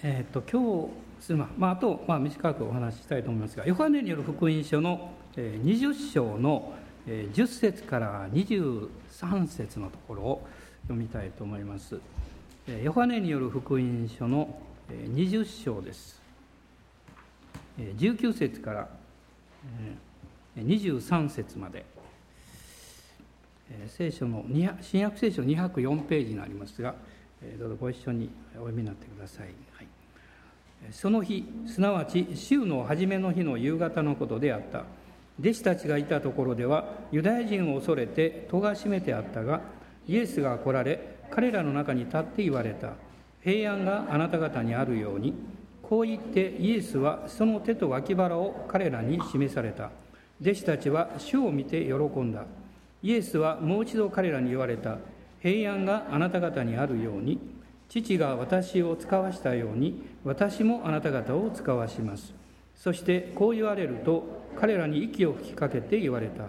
えーと、今日ま、まあ、あと、まあ、短くお話ししたいと思いますがヨハネによる福音書の20章の10節から23節のところを読みたいと思います。ヨハネによる福音書の20章です。19節から23節まで。聖書の新約聖書204ページになりますがどうぞご一緒にお読みになってください、はい、その日すなわち週の初めの日の夕方のことであった。弟子たちがいたところではユダヤ人を恐れて戸が閉めてあったがイエスが来られ彼らの中に立って言われた。平安があなた方にあるようにこう言ってイエスはその手と脇腹を彼らに示された。弟子たちは主を見て喜んだ。イエスはもう一度彼らに言われた。平安があなた方にあるように父が私を使わしたように私もあなた方を使わします。そしてこう言われると彼らに息を吹きかけて言われた。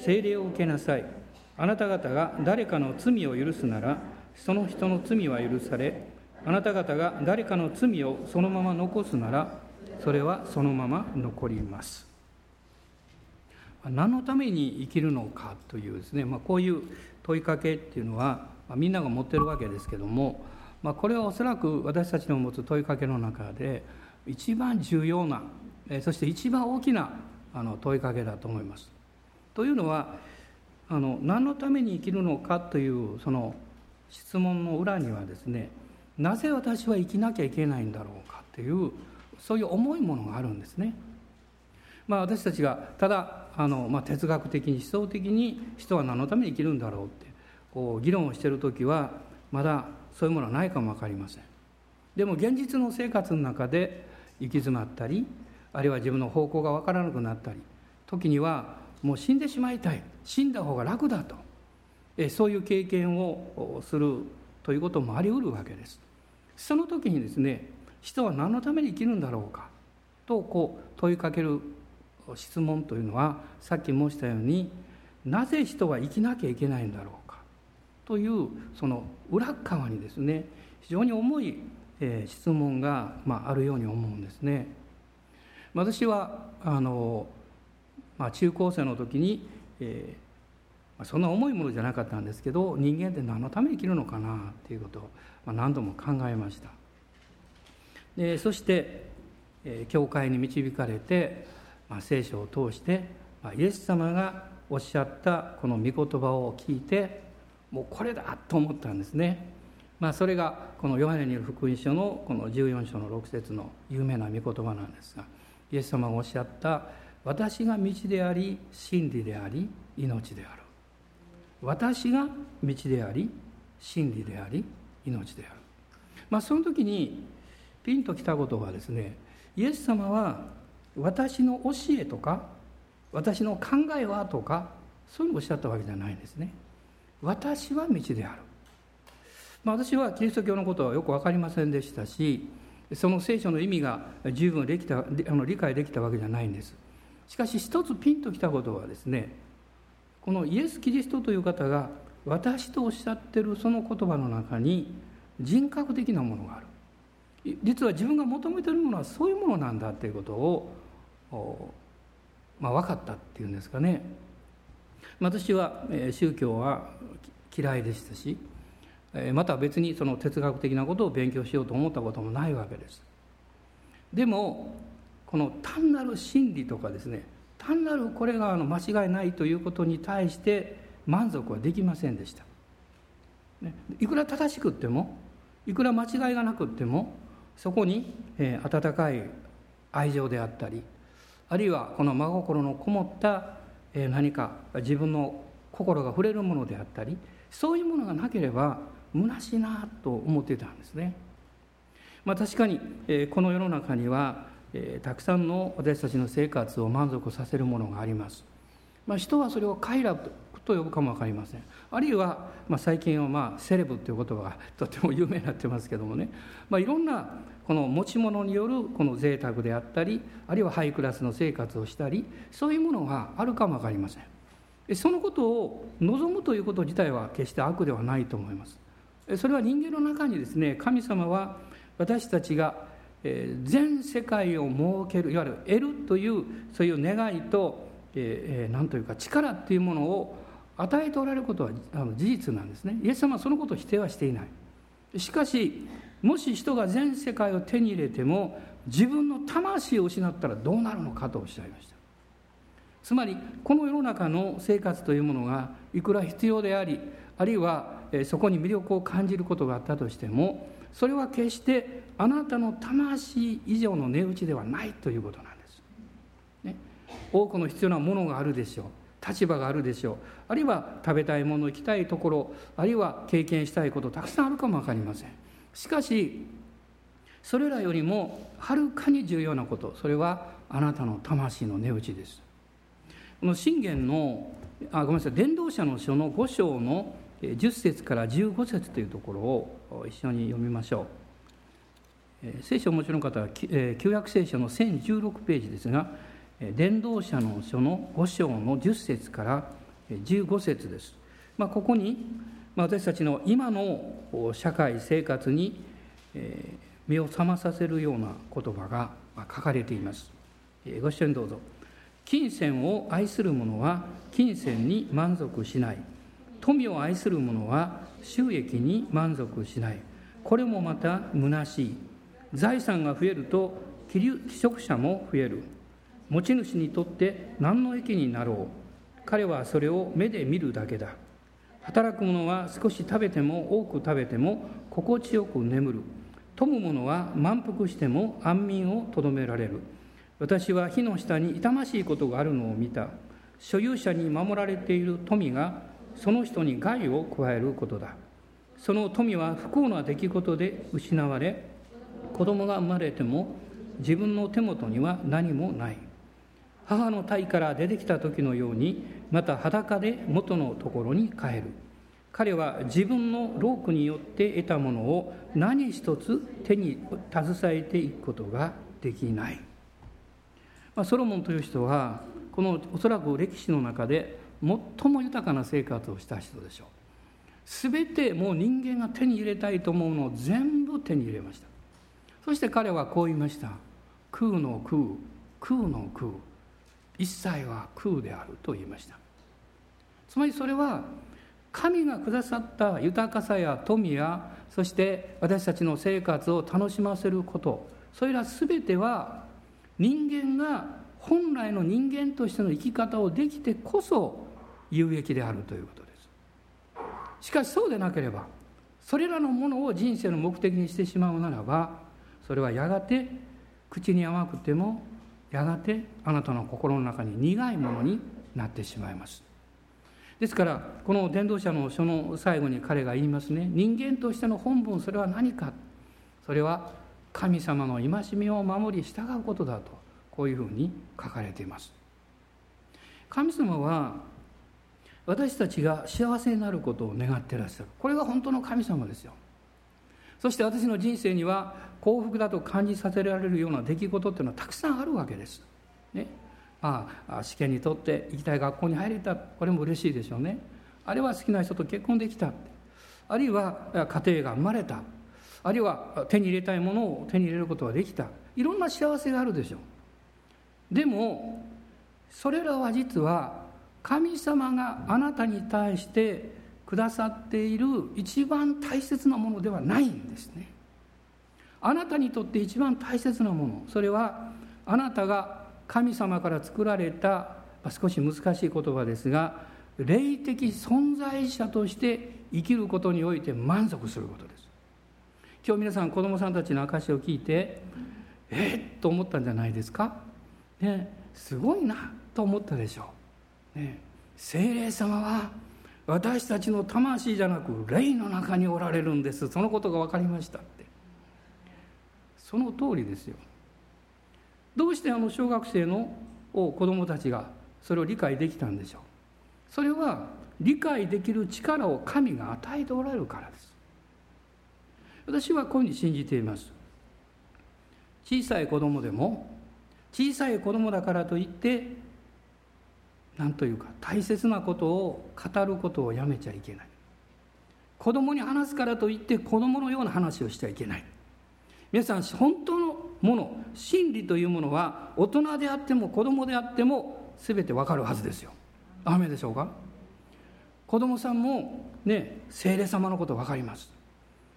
聖霊を受けなさい。あなた方が誰かの罪を許すならその人の罪は許されあなた方が誰かの罪をそのまま残すならそれはそのまま残ります。何のために生きるのかというですね、まあ、こういう問いかけっていうのは、まあ、みんなが持ってるわけですけども、まあ、これはおそらく私たちの持つ問いかけの中で一番重要なそして一番大きなあの問いかけだと思います。というのはあの何のために生きるのかというその質問の裏にはですねなぜ私は生きなきゃいけないんだろうかというそういう重いものがあるんですね。まあ、私たちがただあの、まあ、哲学的に思想的に人は何のために生きるんだろうってこう議論をしている時はまだそういうものはないかも分かりません。でも現実の生活の中で行き詰まったりあるいは自分の方向が分からなくなったり時にはもう死んでしまいたい死んだ方が楽だとえそういう経験をするということもありうるわけです。その時にですね人は何のために生きるんだろうかとこう問いかける質問というのはさっき申したようになぜ人は生きなきゃいけないんだろうか？というその裏側にですね非常に重い、質問が、まあ、あるように思うんですね。私はあの、まあ、中高生の時に、えー、そんな重いものじゃなかったんですけど人間って何のために生きるのかなっていうことを、まあ、何度も考えました。でそして、えー、教会に導かれてまあ、聖書を通して、まあ、イエス様がおっしゃったこの御言葉を聞いてもうこれだと思ったんですね、まあ、それがこのヨハネによる福音書のこの14章の6節の有名な御言葉なんですがイエス様がおっしゃった「私が道であり真理であり命である」「私が道であり真理であり命である」まあ、その時にピンときたことはですねイエス様は私の教えとか私の考えはとかそういうのをおっしゃったわけじゃないんですね。私は道である、まあ、私はキリスト教のことはよく分かりませんでしたしその聖書の意味が十分できたあの理解できたわけじゃないんです。しかし一つピンときたことはですねこのイエス・キリストという方が私とおっしゃってるその言葉の中に人格的なものがある。実は自分が求めてるものはそういうものなんだということをまあ、分かったっていうんですかね。私は宗教は嫌いでしたしまた別にその哲学的なことを勉強しようと思ったこともないわけです。でもこの単なる真理とかですね単なるこれがあの間違いないということに対して満足はできませんでした、いくら正しくってもいくら間違いがなくってもそこに、温かい愛情であったりあるいはこの真心のこもった何か自分の心が触れるものであったりそういうものがなければ虚しいなと思ってたんですね。まあ、確かにこの世の中にはたくさんの私たちの生活を満足させるものがあります。まあ、人はそれを快楽と呼ぶかも分かりませんあるいは、まあ、最近は、まあ、セレブという言葉がとても有名になってますけどもね、まあ、いろんなこの持ち物によるこの贅沢であったりあるいはハイクラスの生活をしたりそういうものがあるかも分かりません。そのことを望むということ自体は決して悪ではないと思います。それは人間の中にですね神様は私たちが全世界を設けるいわゆる得るというそういう願いと何というか力っていうものを与えておられることは事実なんですね。イエス様はそのことを否定はしていない。しかしもし人が全世界を手に入れても自分の魂を失ったらどうなるのかとおっしゃいました。つまりこの世の中の生活というものがいくら必要でありあるいはそこに魅力を感じることがあったとしてもそれは決してあなたの魂以上の値打ちではないということなんです、ね、多くの必要なものがあるでしょう。立場があるでしょう。あるいは食べたいもの行きたいところあるいは経験したいことたくさんあるかも分かりません。しかしそれらよりもはるかに重要なことそれはあなたの魂の値打ちです。この信玄のあごめんなさい伝道者の書の5章の10節から15節というところを一緒に読みましょう。聖書をお持ちの方は旧約聖書の1016ページですが伝道者の書の5章の10節から15節です、まあ、ここに私たちの今の社会生活に目を覚まさせるような言葉が書かれています。ご一緒にどうぞ。金銭を愛する者は金銭に満足しない。富を愛する者は収益に満足しない。これもまた虚しい。財産が増えると寄職者も増える。持ち主にとって何の益になろう。彼はそれを目で見るだけだ。働く者は少し食べても多く食べても心地よく眠る。富む者は満腹しても安眠をとどめられる。私は火の下に痛ましいことがあるのを見た。所有者に守られている富がその人に害を加えることだ。その富は不幸な出来事で失われ子供が生まれても自分の手元には何もない。母の体から出てきた時のようにまた裸で元のところに帰る。彼は自分の労苦によって得たものを何一つ手に携えていくことができない、まあ、ソロモンという人はこのおそらく歴史の中で最も豊かな生活をした人でしょう。全てもう人間が手に入れたいと思うのを全部手に入れました。そして彼はこう言いました。空の空空の空。一切は空であると言いました。つまりそれは神がくださった豊かさや富やそして私たちの生活を楽しませること。それら全ては人間が本来の人間としての生き方をできてこそ有益であるということです。しかしそうでなければそれらのものを人生の目的にしてしまうならばそれはやがて口に甘くてもやがてあなたの心の中に苦いものになってしまいます。ですからこの伝道者の書の最後に彼が言いますね。人間としての本分それは何か。それは神様の戒めを守り従うことだと。こういうふうに書かれています。神様は私たちが幸せになることを願ってらっしゃる。これが本当の神様ですよ。そして私の人生には幸福だと感じさせられるような出来事っていうのはたくさんあるわけです。ね、ああ試験にとって行きたい学校に入れたこれも嬉しいでしょうね。あるいは好きな人と結婚できたあるいは家庭が生まれたあるいは手に入れたいものを手に入れることができたいろんな幸せがあるでしょう。でもそれらは実は神様があなたに対してくださっている一番大切なものではないんですね。あなたにとって一番大切なものそれはあなたが神様から作られた少し難しい言葉ですが霊的存在者として生きることにおいて満足することです。今日皆さん子供さんたちの証を聞いてえっと思ったんじゃないですか、ね、すごいなと思ったでしょう、ね、精霊様は私たちの魂じゃなく霊の中におられるんです。そのことが分かりましたって。その通りですよ。どうしてあの小学生の子供たちがそれを理解できたんでしょう。それは理解できる力を神が与えておられるからです。私はこういうふうに信じています。小さい子供でも小さい子供だからといって何というか大切なことを語ることをやめちゃいけない。子供に話すからといって子供のような話をしちゃいけない。皆さん本当のもの真理というものは大人であっても子供であっても全てわかるはずですよ。雨でしょうか？子供さんもね精霊様のこと分かります。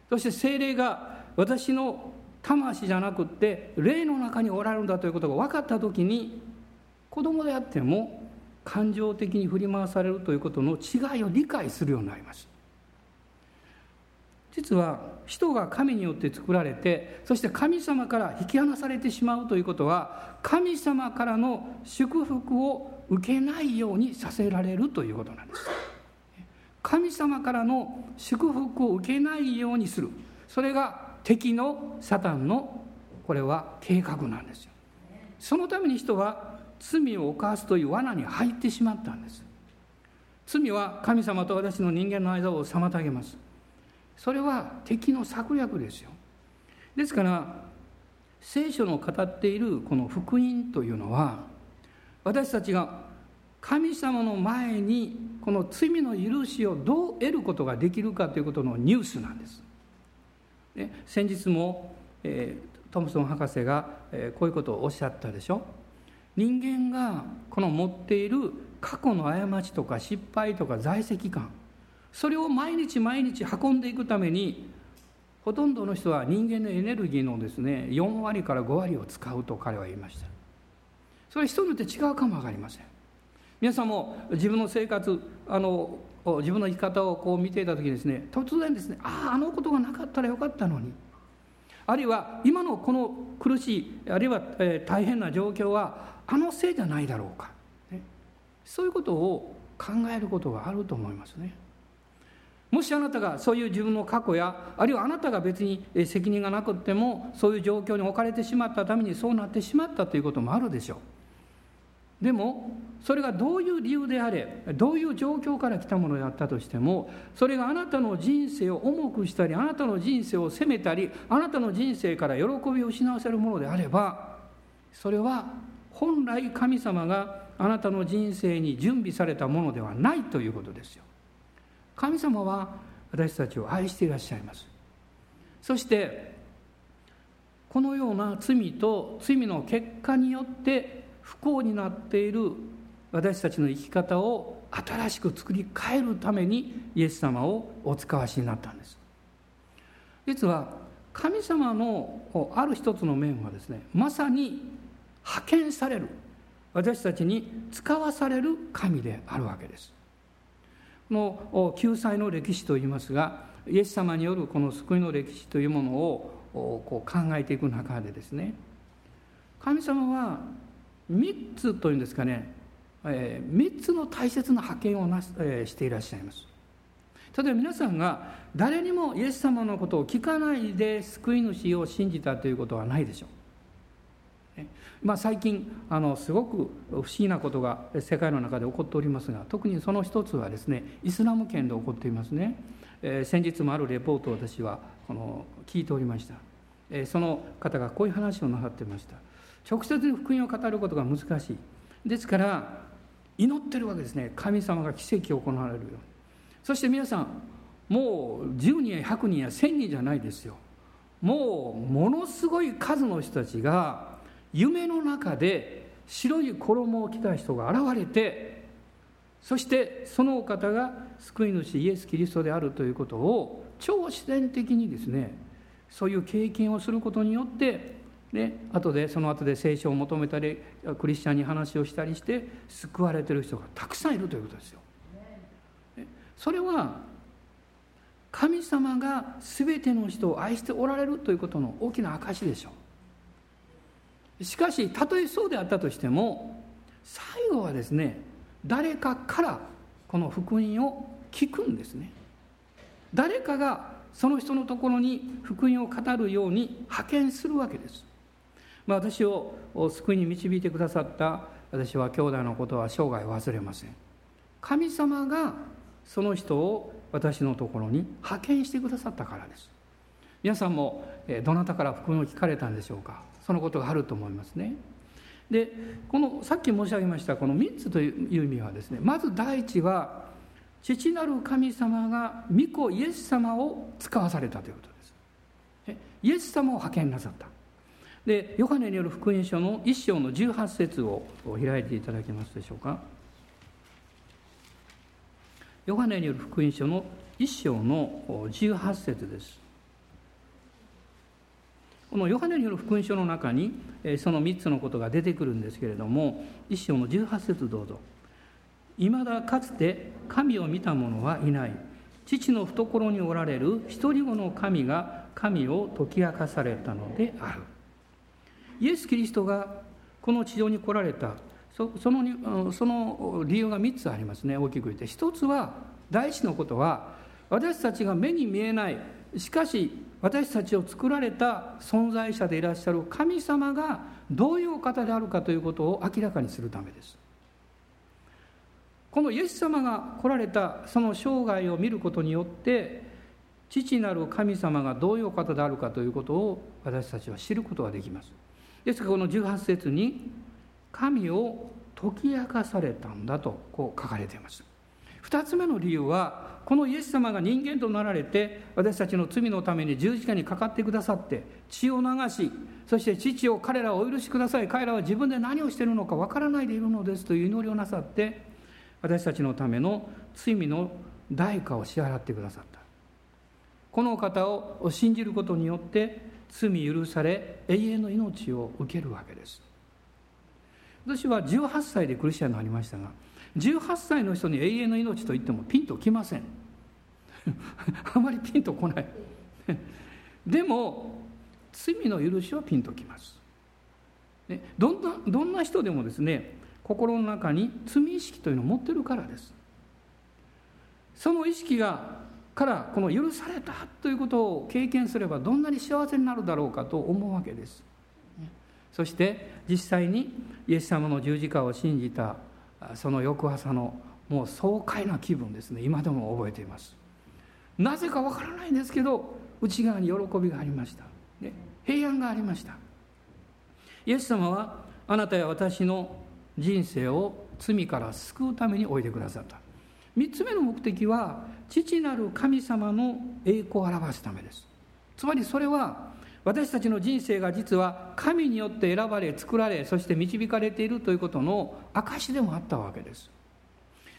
そして精霊が私の魂じゃなくって霊の中におられるんだということが分かった時に子供であっても感情的に振り回されるということの違いを理解するようになります実は人が神によって作られてそして神様から引き離されてしまうということは神様からの祝福を受けないようにさせられるということなんです。神様からの祝福を受けないようにする。それが敵のサタンのこれは計画なんですよ。そのために人は罪を犯すという罠に入ってしまったんです罪は神様と私の人間の間を妨げますそれは敵の策略ですよですから聖書の語っているこの福音というのは私たちが神様の前にこの罪の許しをどう得ることができるかということのニュースなんです。ね、先日も、えー、トムソン博士が、えー、こういうことをおっしゃったでしょ。人間がこの持っている過去の過ちとか失敗とか在籍感それを毎日毎日運んでいくためにほとんどの人は人間のエネルギーのですね4割から5割を使うと彼は言いました。それは人によって違うかも分かりません。皆さんも自分の生活あの自分の生き方をこう見ていた時にですね突然ですねあああのことがなかったらよかったのにあるいは今のこの苦しいあるいは、大変な状況はあのせいじゃないだろうか、ね、そういうことを考えることがあると思いますね。もしあなたがそういう自分の過去やあるいはあなたが別に責任がなくってもそういう状況に置かれてしまったためにそうなってしまったということもあるでしょう。でもそれがどういう理由であれどういう状況から来たものであったとしてもそれがあなたの人生を重くしたりあなたの人生を責めたりあなたの人生から喜びを失わせるものであればそれは本来神様があなたの人生に準備されたものではないということですよ。神様は私たちを愛していらっしゃいます。そしてこのような罪と罪の結果によって不幸になっている私たちの生き方を新しく作り変えるためにイエス様をお使わしになったんです。実は神様のある一つの面はですねまさに派遣される。私たちに使わされる神であるわけです。の救済の歴史といいますがイエス様によるこの救いの歴史というものをこう考えていく中でですね。神様は3つというんですかね、えー、3つの大切な派遣をなし、えー、していらっしゃいます。例えば皆さんが誰にもイエス様のことを聞かないで救い主を信じたということはないでしょう。まあ、最近あのすごく不思議なことが世界の中で起こっておりますが特にその一つはですねイスラム圏で起こっていますね、えー、先日もあるレポートを私はこの聞いておりました、えー、その方がこういう話をなさっていました。直接福音を語ることが難しい。ですから祈ってるわけですね。神様が奇跡を行われるように。そして皆さんもう10人や100人や1000人じゃないですよ。もうものすごい数の人たちが夢の中で白い衣を着た人が現れてそしてそのお方が救い主イエス・キリストであるということを超自然的にですねそういう経験をすることによってね、後でその後で聖書を求めたりクリスチャンに話をしたりして救われてる人がたくさんいるということですよ。それは神様が全ての人を愛しておられるということの大きな証でしょう。しかしたとえそうであったとしても最後はですね誰かからこの福音を聞くんですね。誰かがその人のところに福音を語るように派遣するわけです、まあ、私を救いに導いてくださった私は兄弟のことは生涯忘れません。神様がその人を私のところに派遣してくださったからです。皆さんもどなたから福音を聞かれたんでしょうか？そのことがあると思いますね。でこのさっき申し上げましたこの3つという意味はですねまず第一は父なる神様が御子イエス様を使わされたということです。イエス様を派遣なさったでヨハネによる福音書の1章の18節を開いていただけますでしょうかヨハネによる福音書の1章の18節ですこのヨハネによる福音書の中にその3つのことが出てくるんですけれども1章の18節どうぞ「いまだかつて神を見た者はいない。父の懐におられる一人子の神が神を解き明かされたのである」イエス・キリストがこの地上に来られた。そのその理由が3つありますね。大きく言って。1つは第一のことは私たちが目に見えない。しかし私たちを作られた存在者でいらっしゃる神様がどういうお方であるかということを明らかにするためです。このイエス様が来られたその生涯を見ることによって父なる神様がどういうお方であるかということを私たちは知ることができます。ですからこの18節に神を解き明かされたんだとこう書かれています。2つ目の理由はこのイエス様が人間となられて私たちの罪のために十字架にかかってくださって血を流しそして父を彼らをお許しください。彼らは自分で何をしているのかわからないでいるのですという祈りをなさって私たちのための罪の代価を支払ってくださった。この方を信じることによって罪許され永遠の命を受けるわけです。私は18歳でクリスチャンになりましたが18歳の人に永遠の命と言ってもピンときません。あまりピンとこない。でも罪の許しはピンときます、ね、どんなどんな人でもですね心の中に罪意識というのを持ってるからです。その意識がからこの許されたということを経験すればどんなに幸せになるだろうかと思うわけです。そして実際にイエス様の十字架を信じたその翌朝のもう爽快な気分ですね。今でも覚えています。なぜかわからないんですけど内側に喜びがありました、ね、平安がありました。イエス様はあなたや私の人生を罪から救うためにおいでくださった。3つ目の目的は父なる神様の栄光を表すためです。つまりそれは私たちの人生が実は神によって選ばれ作られそして導かれているということの証でもあったわけです。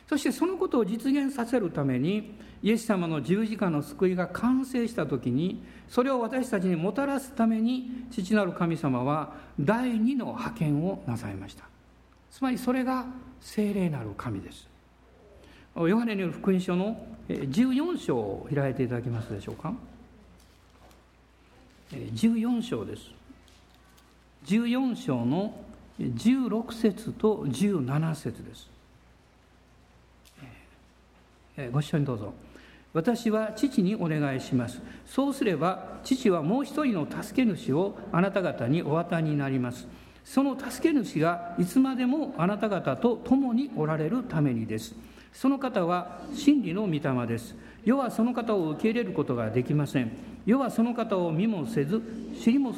そしてそのことを実現させるためにイエス様の十字架の救いが完成した時にそれを私たちにもたらすために父なる神様は第二の派遣をなさいました。つまりそれが聖霊なる神です。ヨハネによる福音書の14章を開いていただけますでしょうか。14章です。14章の16節と17節です。ご一緒にどうぞ。私は父にお願いします。そうすれば父はもう一人の助け主をあなた方にお与えになります。その助け主がいつまでもあなた方と共におられるためにです。その方は真理の御霊です。世はその方を受け入れることができません。世はその方を見もせず知りも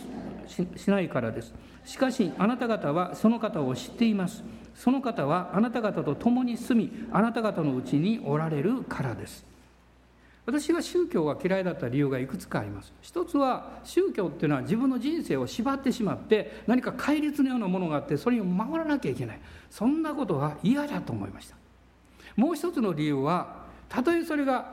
しないからです。しかしあなた方はその方を知っています。その方はあなた方と共に住みあなた方のうちにおられるからです。私が宗教が嫌いだった理由がいくつかあります。一つは宗教っていうのは自分の人生を縛ってしまって何か戒律のようなものがあってそれを守らなきゃいけない。そんなことは嫌だと思いました。もう一つの理由はたとえそれが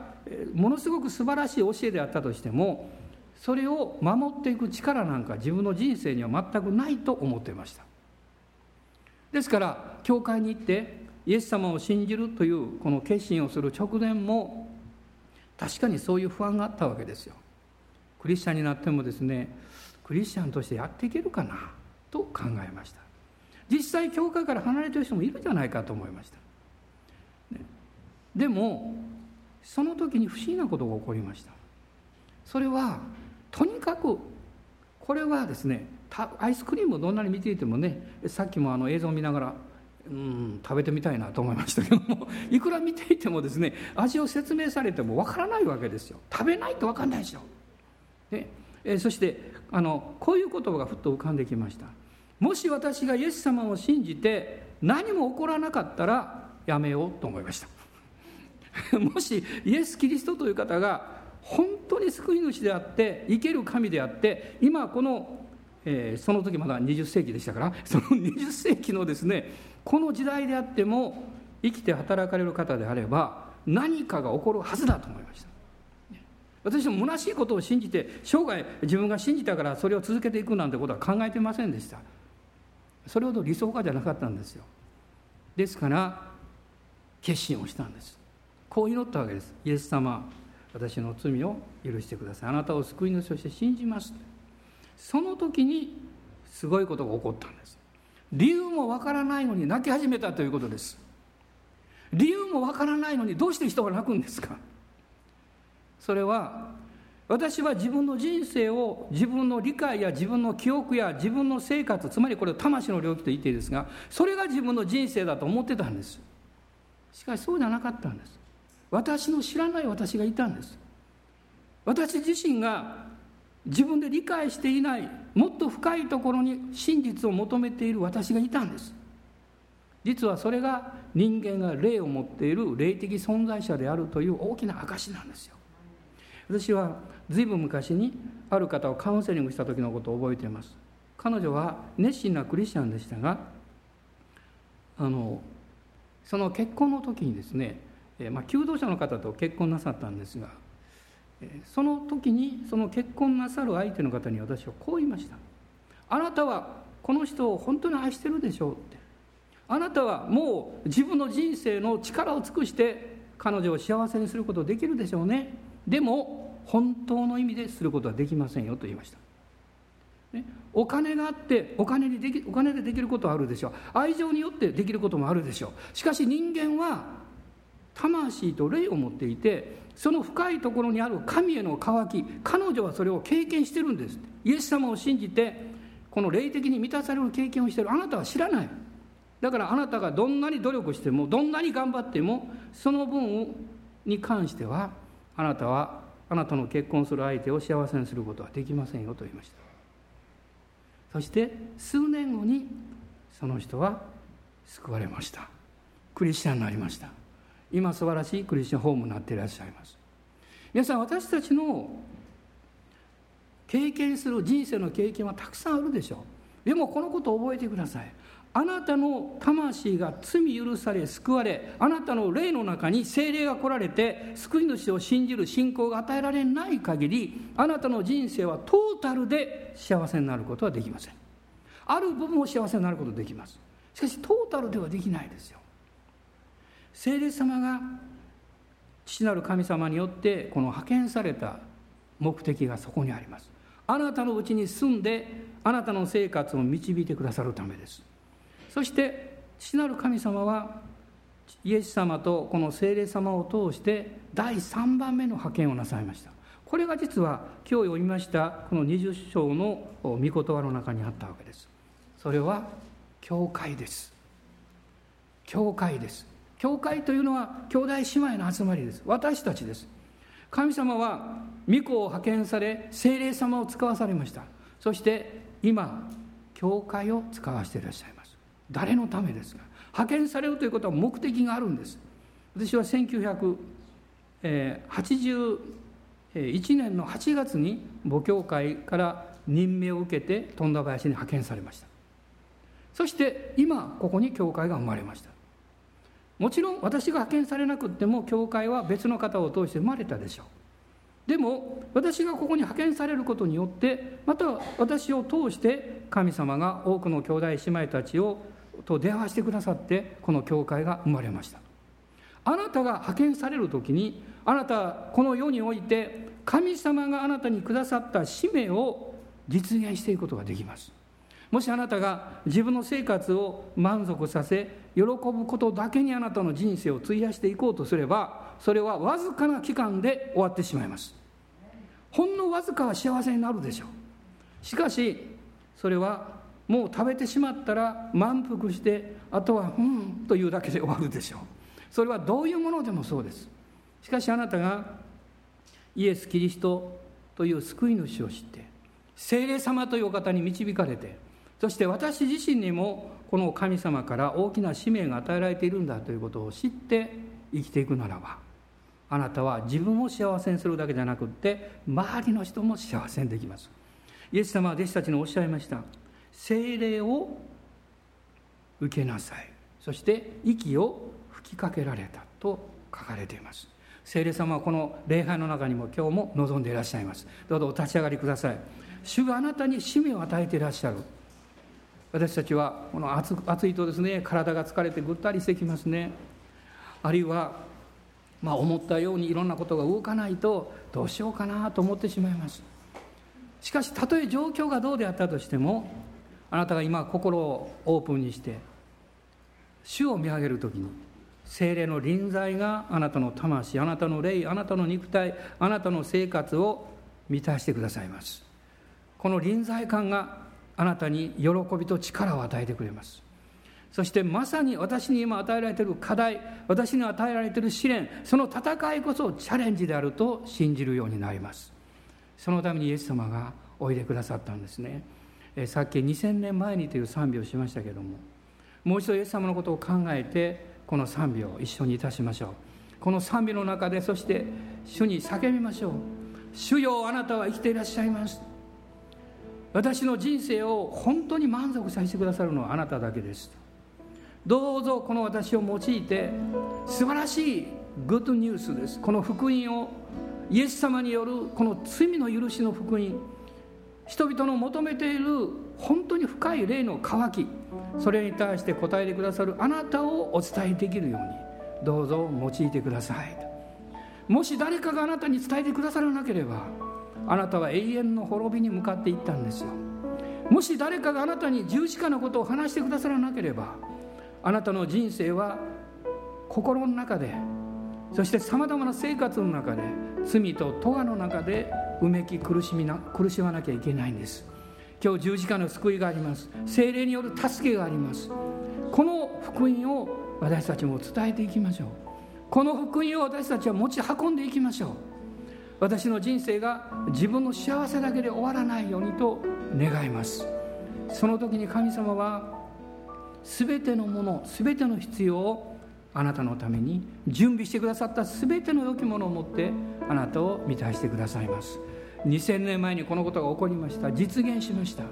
ものすごく素晴らしい教えであったとしてもそれを守っていく力なんか自分の人生には全くないと思っていました。ですから教会に行ってイエス様を信じるというこの決心をする直前も確かにそういう不安があったわけですよ。クリスチャンになってもですねクリスチャンとしてやっていけるかなと考えました。実際教会から離れてる人もいるんじゃないかと思いました。でもその時に不思議なことが起こりました。それはとにかくこれはですねアイスクリームをどんなに見ていてもねさっきもあの映像を見ながらうん食べてみたいなと思いましたけども いくら見ていてもですね味を説明されてもわからないわけですよ。食べないとわかんないでしょ。で、えそしてあのこういう言葉がふっと浮かんできました。もし私がイエス様を信じて何も起こらなかったらやめようと思いました。もしイエス・キリストという方が本当に救い主であって生ける神であって今この、えー、その時まだ20世紀でしたから その20世紀のですねこの時代であっても生きて働かれる方であれば何かが起こるはずだと思いました。私も虚しいことを信じて生涯自分が信じたからそれを続けていくなんてことは考えてませんでした。それほど理想家じゃなかったんですよ。ですから決心をしたんです。こう祈ったわけです。イエス様私の罪を許してください。あなたを救い主として信じます。その時にすごいことが起こったんです。理由もわからないのに泣き始めたということです。理由もわからないのにどうして人が泣くんですか。それは私は自分の人生を自分の理解や自分の記憶や自分の生活つまりこれを魂の領域と言っていいですがそれが自分の人生だと思ってたんです。しかしそうじゃなかったんです。私の知らない私がいたんです。私自身が自分で理解していないもっと深いところに真実を求めている私がいたんです。実はそれが人間が霊を持っている霊的存在者であるという大きな証なんですよ。私は随分昔にある方をカウンセリングした時のことを覚えています。彼女は熱心なクリスチャンでしたがあのその結婚の時にですね、えまあ、求道者の方と結婚なさったんですがその時にその結婚なさる相手の方に私はこう言いました「あなたはこの人を本当に愛してるでしょう」って「あなたはもう自分の人生の力を尽くして彼女を幸せにすることできるでしょうね。でも本当の意味ですることはできませんよと言いました、ね、お金があってお金にできお金でできることはあるでしょう。愛情によってできることもあるでしょう。しかし人間は魂と霊を持っていてその深いところにある神への渇き彼女はそれを経験してるんです。イエス様を信じてこの霊的に満たされる経験をしてる。あなたは知らない。だからあなたがどんなに努力してもどんなに頑張ってもその分に関してはあなたはあなたの結婚する相手を幸せにすることはできませんよと言いました。そして数年後にその人は救われました。クリスチャンになりました。今素晴らしいクリスチャンホームになっていらっしゃいます。皆さん私たちの経験する人生の経験はたくさんあるでしょう。でもこのことを覚えてください。あなたの魂が罪許され救われあなたの霊の中に精霊が来られて救い主を信じる信仰が与えられない限りあなたの人生はトータルで幸せになることはできません。ある部分を幸せになることができます。しかしトータルではできないですよ。聖霊様が父なる神様によってこの派遣された目的がそこにあります。あなたのうちに住んであなたの生活を導いてくださるためです。そして父なる神様はイエス様とこの聖霊様を通して第3番目の派遣をなさいました。これが実は今日読みましたこの20章の御言葉の中にあったわけです。それは教会です。教会です。教会というのは兄弟姉妹の集まりです。私たちです。神様は御子を派遣され聖霊様を使わされました。そして今教会を使わせていらっしゃいます。誰のためですか。派遣されるということは目的があるんです。私は1981年の8月に母教会から任命を受けて富田林に派遣されました。そして今ここに教会が生まれました。もちろん私が派遣されなくっても教会は別の方を通して生まれたでしょう。でも私がここに派遣されることによってまた私を通して神様が多くの兄弟姉妹たちをと出会わせてくださってこの教会が生まれました。あなたが派遣される時にあなたはこの世において神様があなたにくださった使命を実現していくことができます。もしあなたが自分の生活を満足させ喜ぶことだけにあなたの人生を費やしていこうとすればそれはわずかな期間で終わってしまいます。ほんのわずかは幸せになるでしょう。しかしそれはもう食べてしまったら満腹してあとは「うん」というだけで終わるでしょう。それはどういうものでもそうです。しかしあなたがイエス・キリストという救い主を知って聖霊様というお方に導かれてそして私自身にもこの神様から大きな使命が与えられているんだということを知って生きていくならばあなたは自分を幸せにするだけじゃなくって周りの人も幸せにできます。イエス様は弟子たちにおっしゃいました。精霊を受けなさい。そして息を吹きかけられたと書かれています。聖霊様はこの礼拝の中にも今日も望んでいらっしゃいます。どうぞお立ち上がりください。主があなたに使命を与えていらっしゃる。私たちはこの暑暑いとですね体が疲れてぐったりしてきますね。あるいはまあ思ったようにいろんなことが動かないとどうしようかなと思ってしまいます。しかしたとえ状況がどうであったとしてもあなたが今心をオープンにして主を見上げる時に精霊の臨在があなたの魂あなたの霊あなたの肉体あなたの生活を満たしてくださいます。この臨在感があなたに喜びと力を与えてくれます。そしてまさに私に今与えられている課題私に与えられている試練その戦いこそチャレンジであると信じるようになります。そのためにイエス様がおいでくださったんですね。さっき2000年前にという賛美をしましたけどももう一度イエス様のことを考えてこの賛美を一緒にいたしましょう。この賛美の中でそして主に叫びましょう。主よあなたは生きていらっしゃいます。私の人生を本当に満足させてくださるのはあなただけです。どうぞこの私を用いて素晴らしいグッドニュースです。この福音をイエス様によるこの罪の許しの福音人々の求めている本当に深い霊の渇きそれに対して答えてくださるあなたをお伝えできるようにどうぞ用いてください。もし誰かがあなたに伝えてくださらなければあなたは永遠の滅びに向かっていったんですよ。もし誰かがあなたに十字架のことを話してくださらなければあなたの人生は心の中でそしてさまざまな生活の中で罪と咎の中でうめき苦しみな苦しまなきゃいけないんです。今日十字架の救いがあります。精霊による助けがあります。この福音を私たちも伝えていきましょう。この福音を私たちは持ち運んでいきましょう。私の人生が自分の幸せだけで終わらないようにと願います。その時に神様は全てのもの全ての必要をあなたのために準備してくださった全ての良きものを持ってあなたを満たしてくださいます。2000年前にこのことが起こりました。実現しました。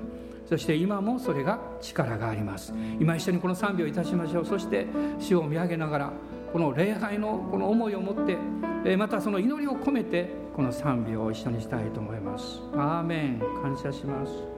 そして今もそれが力があります。今一緒にこの賛美をいたしましょう。そして主を見上げながらこの礼拝のこの思いを持ってまたその祈りを込めてこの賛美を一緒にしたいと思います。アーメン。感謝します。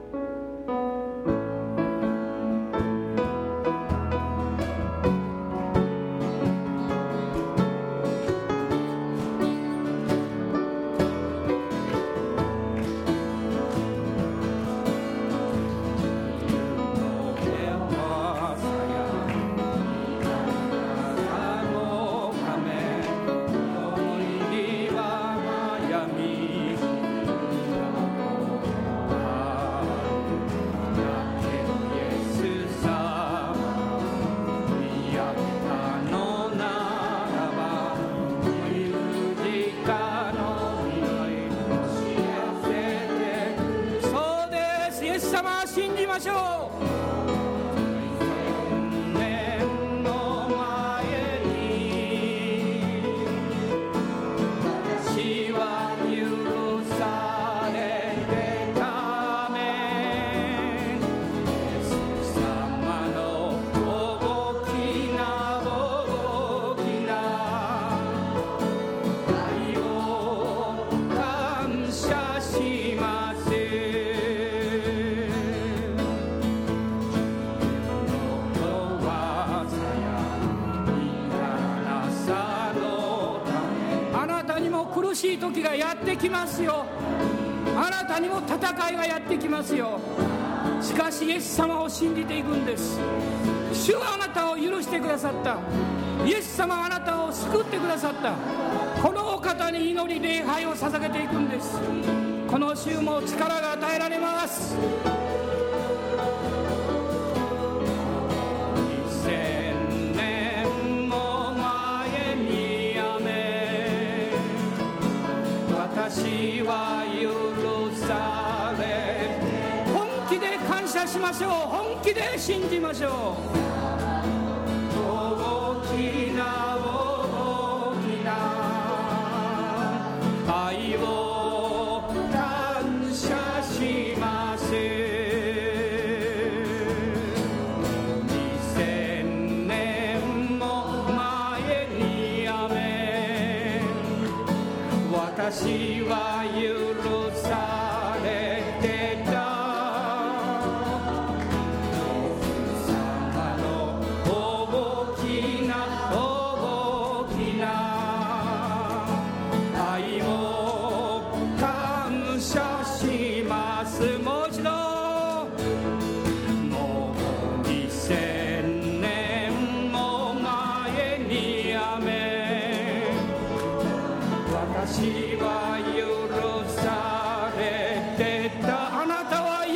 ますよ。あなたにも戦いがやってきますよ。しかしイエス様を信じていくんです。主はあなたを許してくださった。イエス様はあなたを救ってくださった。このお方に祈り礼拝を捧げていくんです。この週も力が与えられます。は許され。本気で感謝しましょう。本気で信じましょう。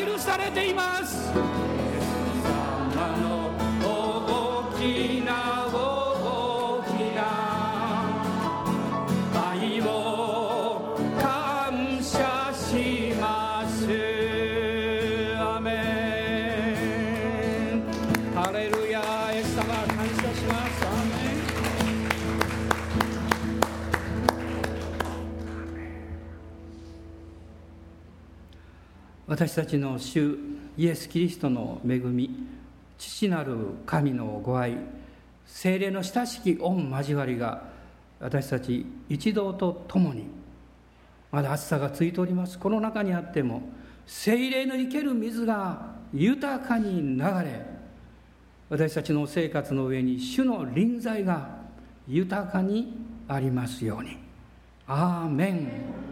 許されています。私たちの主イエス・キリストの恵み父なる神のご愛精霊の親しき御交わりが私たち一同と共にまだ暑さがついておりますこの中にあっても精霊の生ける水が豊かに流れ私たちの生活の上に主の臨在が豊かにありますように。アーメン